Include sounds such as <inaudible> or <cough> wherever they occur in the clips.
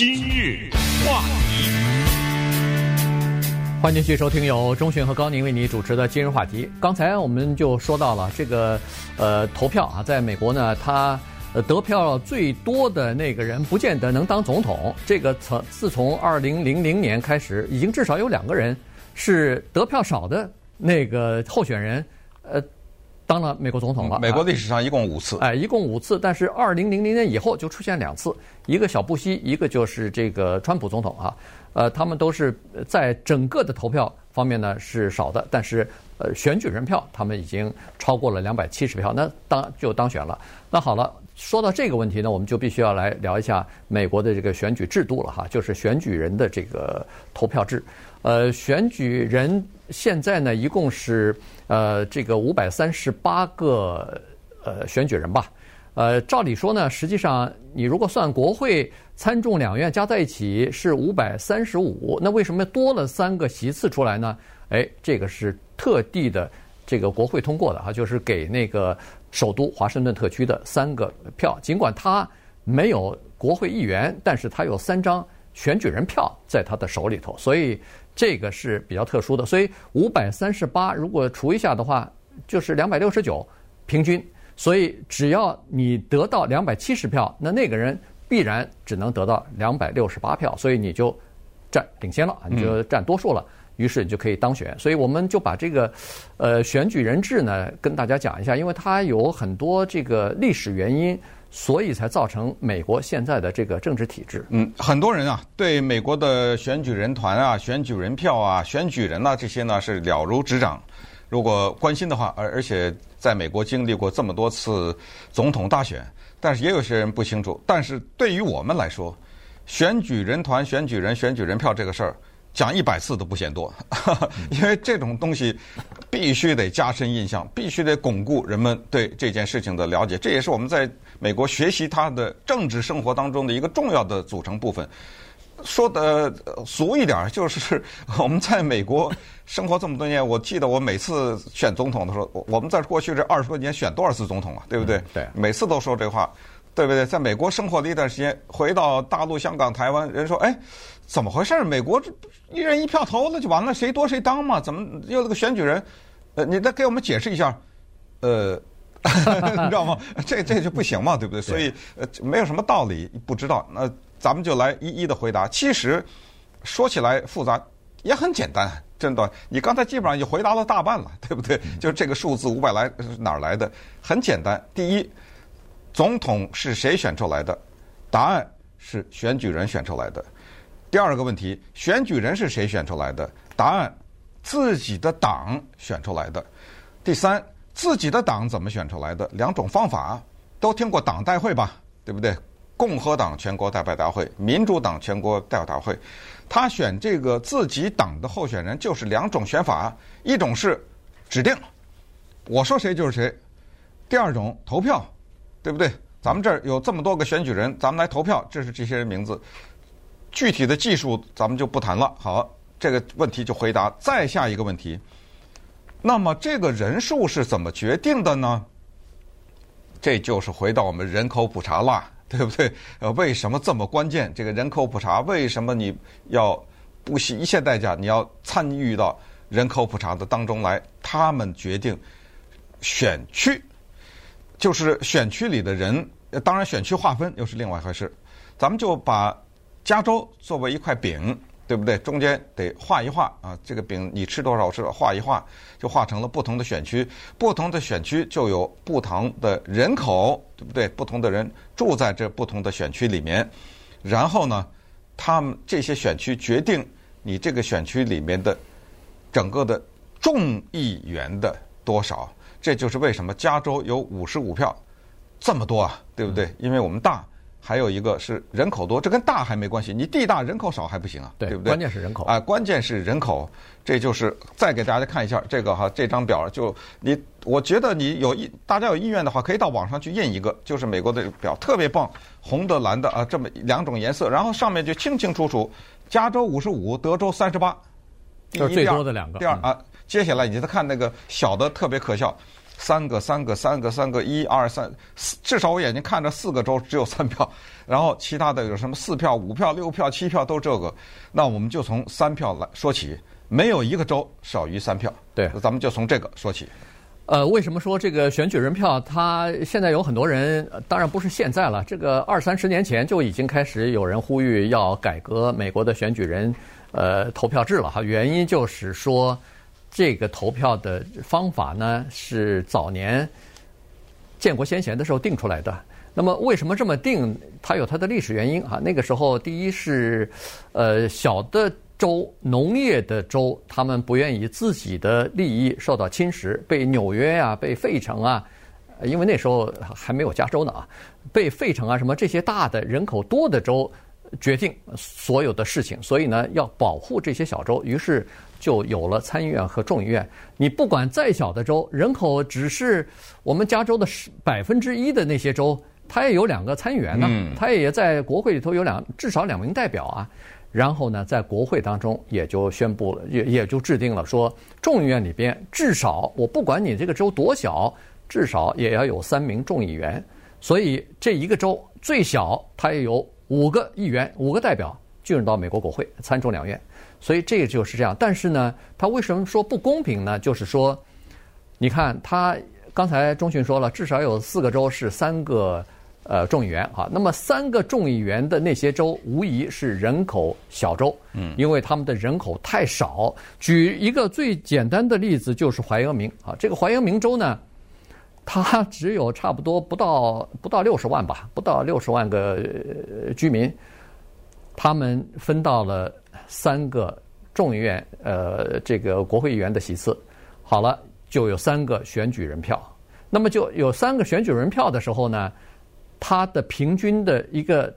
今日话题，欢迎继续收听由钟迅和高宁为你主持的今日话题。刚才我们就说到了这个，呃，投票啊，在美国呢，他得票最多的那个人不见得能当总统。这个从自从二零零零年开始，已经至少有两个人是得票少的那个候选人，呃。当了美国总统了。美国历史上一共五次，哎，一共五次，但是二零零零年以后就出现两次，一个小布希，一个就是这个川普总统啊，呃，他们都是在整个的投票方面呢是少的，但是呃选举人票他们已经超过了两百七十票，那当就当选了。那好了，说到这个问题呢，我们就必须要来聊一下美国的这个选举制度了哈，就是选举人的这个投票制，呃，选举人现在呢一共是。呃，这个五百三十八个呃选举人吧，呃，照理说呢，实际上你如果算国会参众两院加在一起是五百三十五，那为什么多了三个席次出来呢？哎，这个是特地的这个国会通过的哈，就是给那个首都华盛顿特区的三个票，尽管他没有国会议员，但是他有三张选举人票在他的手里头，所以。这个是比较特殊的，所以五百三十八如果除一下的话，就是两百六十九平均。所以只要你得到两百七十票，那那个人必然只能得到两百六十八票，所以你就占领先了，你就占多数了，于是你就可以当选。所以我们就把这个呃选举人制呢跟大家讲一下，因为它有很多这个历史原因。所以才造成美国现在的这个政治体制。嗯，很多人啊，对美国的选举人团啊、选举人票啊、选举人呐这些呢是了如指掌。如果关心的话，而而且在美国经历过这么多次总统大选，但是也有些人不清楚。但是对于我们来说，选举人团、选举人、选举人票这个事儿。讲一百次都不嫌多，<laughs> 因为这种东西必须得加深印象，必须得巩固人们对这件事情的了解。这也是我们在美国学习它的政治生活当中的一个重要的组成部分。说的俗一点，就是 <laughs> 我们在美国生活这么多年，我记得我每次选总统的时候，我们在过去这二十多年选多少次总统啊？对不对？对，每次都说这话，对不对？在美国生活了一段时间，回到大陆、香港、台湾，人说：“哎。”怎么回事？美国这一人一票投了就完了，谁多谁当嘛？怎么又那个选举人？呃，你再给我们解释一下，呃，<laughs> 你知道吗？这这就不行嘛，对不对？所以呃，没有什么道理，不知道。那咱们就来一一的回答。其实说起来复杂，也很简单，真的。你刚才基本上就回答了大半了，对不对？就是这个数字五百来哪儿来的？很简单。第一，总统是谁选出来的？答案是选举人选出来的。第二个问题，选举人是谁选出来的？答案，自己的党选出来的。第三，自己的党怎么选出来的？两种方法，都听过党代会吧？对不对？共和党全国代表大会，民主党全国代表大会，他选这个自己党的候选人就是两种选法，一种是指定，我说谁就是谁；第二种投票，对不对？咱们这儿有这么多个选举人，咱们来投票，这是这些人名字。具体的技术咱们就不谈了。好，这个问题就回答。再下一个问题，那么这个人数是怎么决定的呢？这就是回到我们人口普查了，对不对？呃，为什么这么关键？这个人口普查为什么你要不惜一切代价你要参与到人口普查的当中来？他们决定选区，就是选区里的人。当然，选区划分又是另外一回事。咱们就把。加州作为一块饼，对不对？中间得画一画啊，这个饼你吃多少，我吃多少，画一画就画成了不同的选区。不同的选区就有不同的人口，对不对？不同的人住在这不同的选区里面，然后呢，他们这些选区决定你这个选区里面的整个的众议员的多少。这就是为什么加州有五十五票，这么多啊，对不对？因为我们大。还有一个是人口多，这跟大还没关系。你地大人口少还不行啊，对，对不对？关键是人口啊，关键是人口。这就是再给大家看一下这个哈，这张表就你，我觉得你有意，大家有意愿的话，可以到网上去印一个，就是美国的表，特别棒，红的蓝的啊，这么两种颜色，然后上面就清清楚楚，加州五十五，德州三十八，就是最多的两个。第二啊，接下来你再看那个小的特别可笑，三个、三个、三个、三个，一二三四，至少我眼睛看着四个州只有三票，然后其他的有什么四票、五票、六票、七票都这个，那我们就从三票来说起，没有一个州少于三票。对，咱们就从这个说起。呃，为什么说这个选举人票？他现在有很多人，当然不是现在了，这个二三十年前就已经开始有人呼吁要改革美国的选举人呃投票制了哈。原因就是说，这个投票的方法呢是早年建国先贤的时候定出来的。那么为什么这么定？它有它的历史原因啊。那个时候，第一是呃小的。州农业的州，他们不愿意自己的利益受到侵蚀，被纽约啊、被费城啊，因为那时候还没有加州呢啊，被费城啊什么这些大的人口多的州决定所有的事情，所以呢要保护这些小州，于是就有了参议院和众议院。你不管再小的州，人口只是我们加州的十百分之一的那些州，它也有两个参议员呢，它也在国会里头有两至少两名代表啊。然后呢，在国会当中也就宣布了，也也就制定了说，众议院里边至少我不管你这个州多小，至少也要有三名众议员。所以这一个州最小，它也有五个议员，五个代表进入到美国国会参众两院。所以这个就是这样。但是呢，他为什么说不公平呢？就是说，你看他刚才中讯说了，至少有四个州是三个。呃，众议员啊，那么三个众议员的那些州，无疑是人口小州，嗯，因为他们的人口太少。举一个最简单的例子，就是怀俄明啊，这个怀俄明州呢，它只有差不多不到不到六十万吧，不到六十万个居民，他们分到了三个众议院呃这个国会议员的席次，好了，就有三个选举人票。那么就有三个选举人票的时候呢，他的平均的一个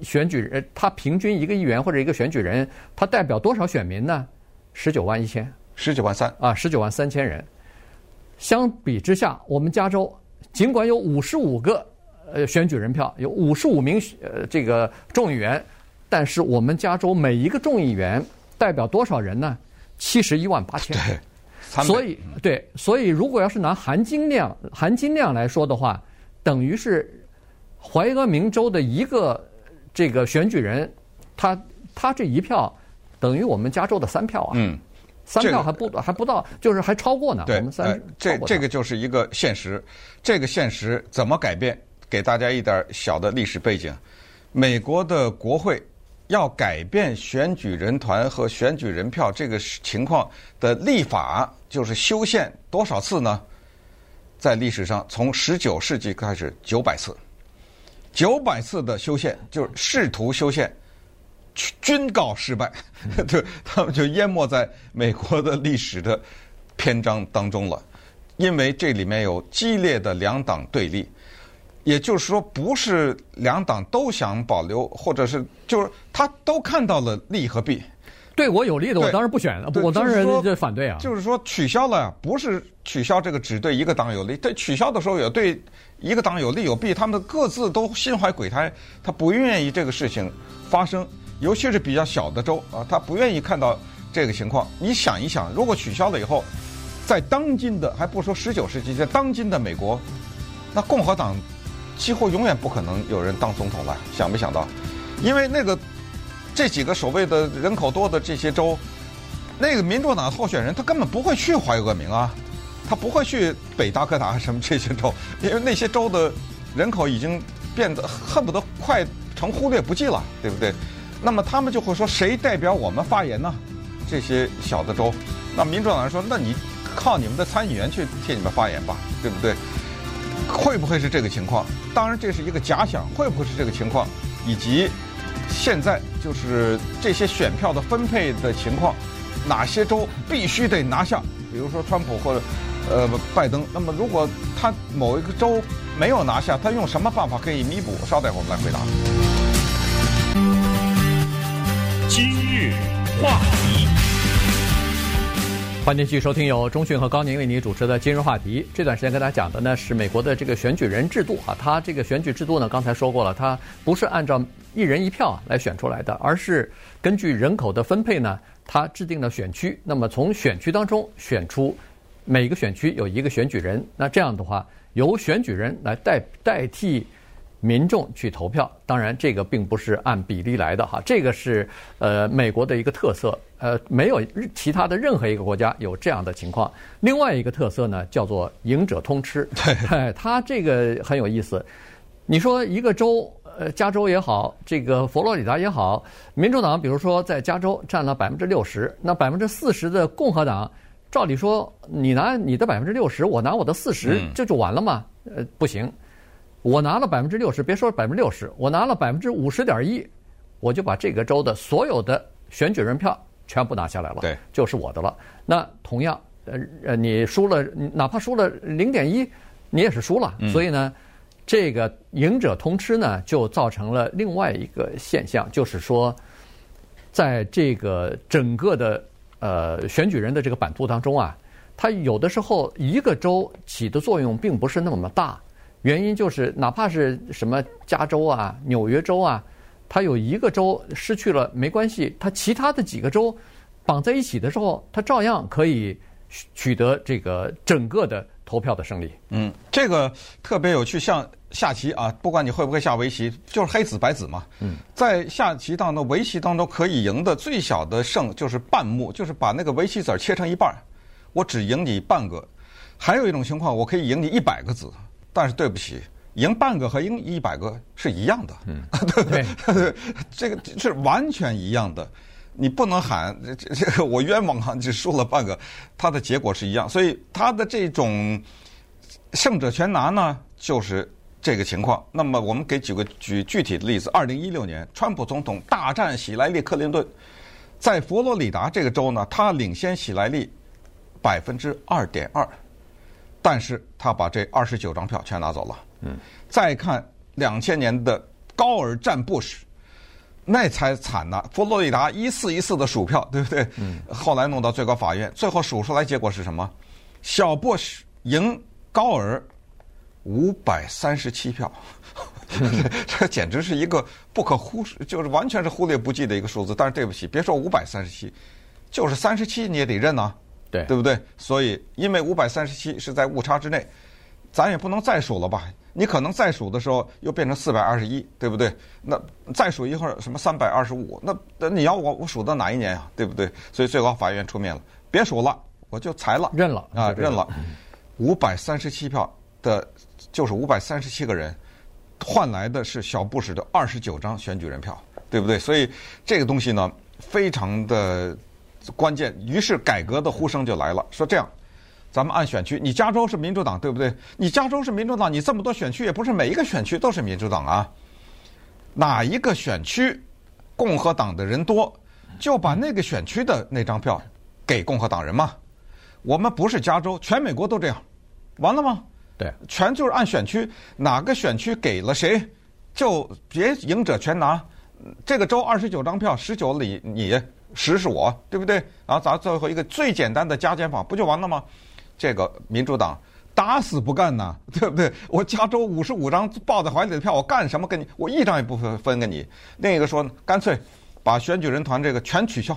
选举人，他平均一个议员或者一个选举人，他代表多少选民呢？十九万一千，十九万三啊，十九万三千人。相比之下，我们加州尽管有五十五个呃选举人票，有五十五名呃这个众议员，但是我们加州每一个众议员代表多少人呢？七十一万八千。对，所以对，所以如果要是拿含金量含金量来说的话，等于是。怀俄明州的一个这个选举人，他他这一票等于我们加州的三票啊，嗯，三票还不还不到，就是还超过呢。对，我们三这这个就是一个现实，这个现实怎么改变？给大家一点小的历史背景：美国的国会要改变选举人团和选举人票这个情况的立法，就是修宪多少次呢？在历史上，从十九世纪开始九百次。九百次的修宪，就是试图修宪，均告失败，<laughs> 对，他们就淹没在美国的历史的篇章当中了。因为这里面有激烈的两党对立，也就是说，不是两党都想保留，或者是就是他都看到了利和弊。对我有利的，我当然不选，我当然就反对啊。就是说取消了，不是取消这个只对一个党有利，对取消的时候也对。一个党有利有弊，他们各自都心怀鬼胎，他不愿意这个事情发生，尤其是比较小的州啊，他不愿意看到这个情况。你想一想，如果取消了以后，在当今的还不说十九世纪，在当今的美国，那共和党几乎永远不可能有人当总统了，想没想到？因为那个这几个所谓的人口多的这些州，那个民主党候选人他根本不会去怀俄明啊。他不会去北达科达什么这些州，因为那些州的人口已经变得恨不得快成忽略不计了，对不对？那么他们就会说，谁代表我们发言呢？这些小的州，那民主党人说，那你靠你们的参议员去替你们发言吧，对不对？会不会是这个情况？当然这是一个假想，会不会是这个情况？以及现在就是这些选票的分配的情况，哪些州必须得拿下？比如说川普或者。呃，拜登。那么，如果他某一个州没有拿下，他用什么办法可以弥补？稍待我们来回答。今日话题，欢迎继续收听由中讯和高宁为您主持的《今日话题》。这段时间跟大家讲的呢是美国的这个选举人制度啊，它这个选举制度呢，刚才说过了，它不是按照一人一票来选出来的，而是根据人口的分配呢，它制定了选区，那么从选区当中选出。每个选区有一个选举人，那这样的话由选举人来代代替民众去投票。当然，这个并不是按比例来的哈，这个是呃美国的一个特色，呃，没有其他的任何一个国家有这样的情况。另外一个特色呢，叫做赢者通吃，对，它这个很有意思。你说一个州。呃，加州也好，这个佛罗里达也好，民主党比如说在加州占了百分之六十，那百分之四十的共和党，照理说你拿你的百分之六十，我拿我的四十，这就完了吗？呃，不行，我拿了百分之六十，别说百分之六十，我拿了百分之五十点一，我就把这个州的所有的选举人票全部拿下来了，对，就是我的了。那同样，呃呃，你输了，哪怕输了零点一，你也是输了，所以呢。这个赢者通吃呢，就造成了另外一个现象，就是说，在这个整个的呃选举人的这个版图当中啊，它有的时候一个州起的作用并不是那么大，原因就是哪怕是什么加州啊、纽约州啊，它有一个州失去了没关系，它其他的几个州绑在一起的时候，它照样可以取得这个整个的投票的胜利。嗯，这个特别有趣，像。下棋啊，不管你会不会下围棋，就是黑子白子嘛。嗯，在下棋当中，围棋当中可以赢的最小的胜就是半目，就是把那个围棋子切成一半，我只赢你半个。还有一种情况，我可以赢你一百个子，但是对不起，赢半个和赢一百个是一样的。嗯，<laughs> 对对，<laughs> 这个是完全一样的。你不能喊这 <laughs> 这个我冤枉啊，只输了半个，它的结果是一样。所以它的这种胜者全拿呢，就是。这个情况，那么我们给举个举具体的例子。二零一六年，川普总统大战喜来利·克林顿，在佛罗里达这个州呢，他领先喜来利百分之二点二，但是他把这二十九张票全拿走了。嗯。再看两千年的高尔战布什，那才惨呢。佛罗里达一次一次的数票，对不对？嗯。后来弄到最高法院，最后数出来结果是什么？小布什赢高尔。五百三十七票，<laughs> 这简直是一个不可忽视，就是完全是忽略不计的一个数字。但是对不起，别说五百三十七，就是三十七你也得认呐，对对不对？所以因为五百三十七是在误差之内，咱也不能再数了吧？你可能再数的时候又变成四百二十一，对不对？那再数一会儿什么三百二十五，那那你要我我数到哪一年啊？对不对？所以最高法院出面了，别数了，我就裁了，认了啊，认了，五百三十七票的。就是五百三十七个人换来的是小布什的二十九张选举人票，对不对？所以这个东西呢，非常的关键。于是改革的呼声就来了，说这样，咱们按选区，你加州是民主党，对不对？你加州是民主党，你这么多选区也不是每一个选区都是民主党啊。哪一个选区共和党的人多，就把那个选区的那张票给共和党人嘛。我们不是加州，全美国都这样，完了吗？对，全就是按选区，哪个选区给了谁，就别赢者全拿。这个州二十九张票，十九里你，十是我，对不对？然后咱最后一个最简单的加减法，不就完了吗？这个民主党打死不干呐，对不对？我加州五十五张抱在怀里的票，我干什么跟你？我一张也不分分给你。另一个说，干脆把选举人团这个全取消，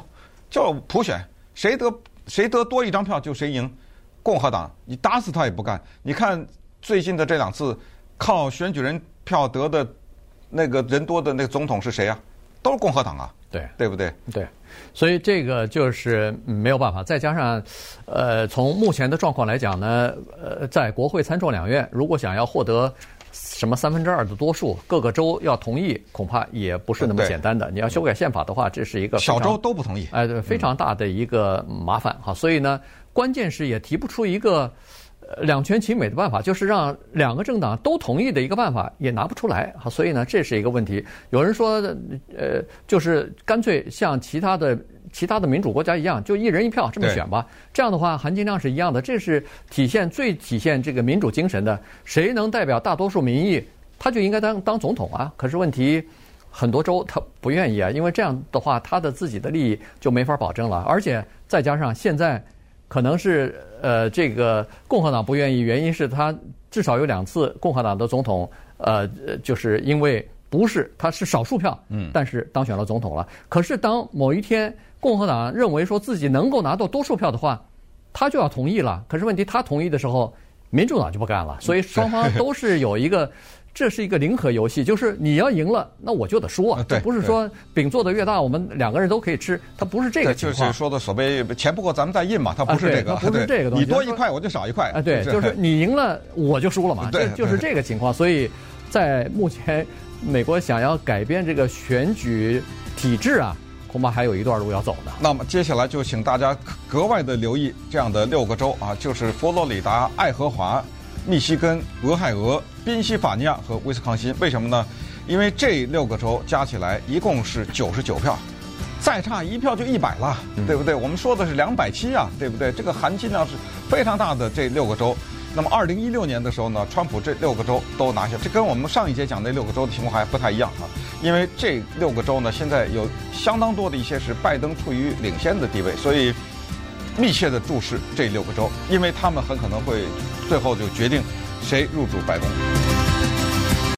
就普选，谁得谁得多一张票就谁赢。共和党，你打死他也不干。你看最近的这两次，靠选举人票得的，那个人多的那个总统是谁啊？都是共和党啊。对，对不对？对，所以这个就是没有办法。再加上，呃，从目前的状况来讲呢，呃，在国会参众两院，如果想要获得什么三分之二的多数，各个州要同意，恐怕也不是那么简单的。你要修改宪法的话，这是一个小州都不同意，哎，对，非常大的一个麻烦哈。所以呢。关键是也提不出一个呃两全其美的办法，就是让两个政党都同意的一个办法也拿不出来哈，所以呢，这是一个问题。有人说，呃，就是干脆像其他的其他的民主国家一样，就一人一票这么选吧。这样的话含金量是一样的，这是体现最体现这个民主精神的。谁能代表大多数民意，他就应该当当总统啊。可是问题，很多州他不愿意啊，因为这样的话他的自己的利益就没法保证了，而且再加上现在。可能是呃，这个共和党不愿意，原因是他至少有两次共和党的总统，呃，就是因为不是他是少数票，嗯，但是当选了总统了。可是当某一天共和党认为说自己能够拿到多数票的话，他就要同意了。可是问题他同意的时候，民主党就不干了。所以双方都是有一个。这是一个零和游戏，就是你要赢了，那我就得输啊！这不是说饼做的越大，我们两个人都可以吃，它不是这个情况。就是说的所谓钱不够，咱们再印嘛，它不是这个，不是这个东西。你多一块，我就少一块。啊，对，就是你赢了，我就输了嘛，对，就是这个情况。所以在目前，美国想要改变这个选举体制啊，恐怕还有一段路要走呢。那么接下来就请大家格外的留意这样的六个州啊，就是佛罗里达、爱荷华。密西根、俄亥俄、宾夕法尼亚和威斯康辛，为什么呢？因为这六个州加起来一共是九十九票，再差一票就一百了，对不对？我们说的是两百七啊，对不对？这个含金量是非常大的。这六个州，那么二零一六年的时候呢，川普这六个州都拿下，这跟我们上一节讲那六个州的情况还不太一样啊。因为这六个州呢，现在有相当多的一些是拜登处于领先的地位，所以。密切的注视这六个州，因为他们很可能会最后就决定谁入主白宫。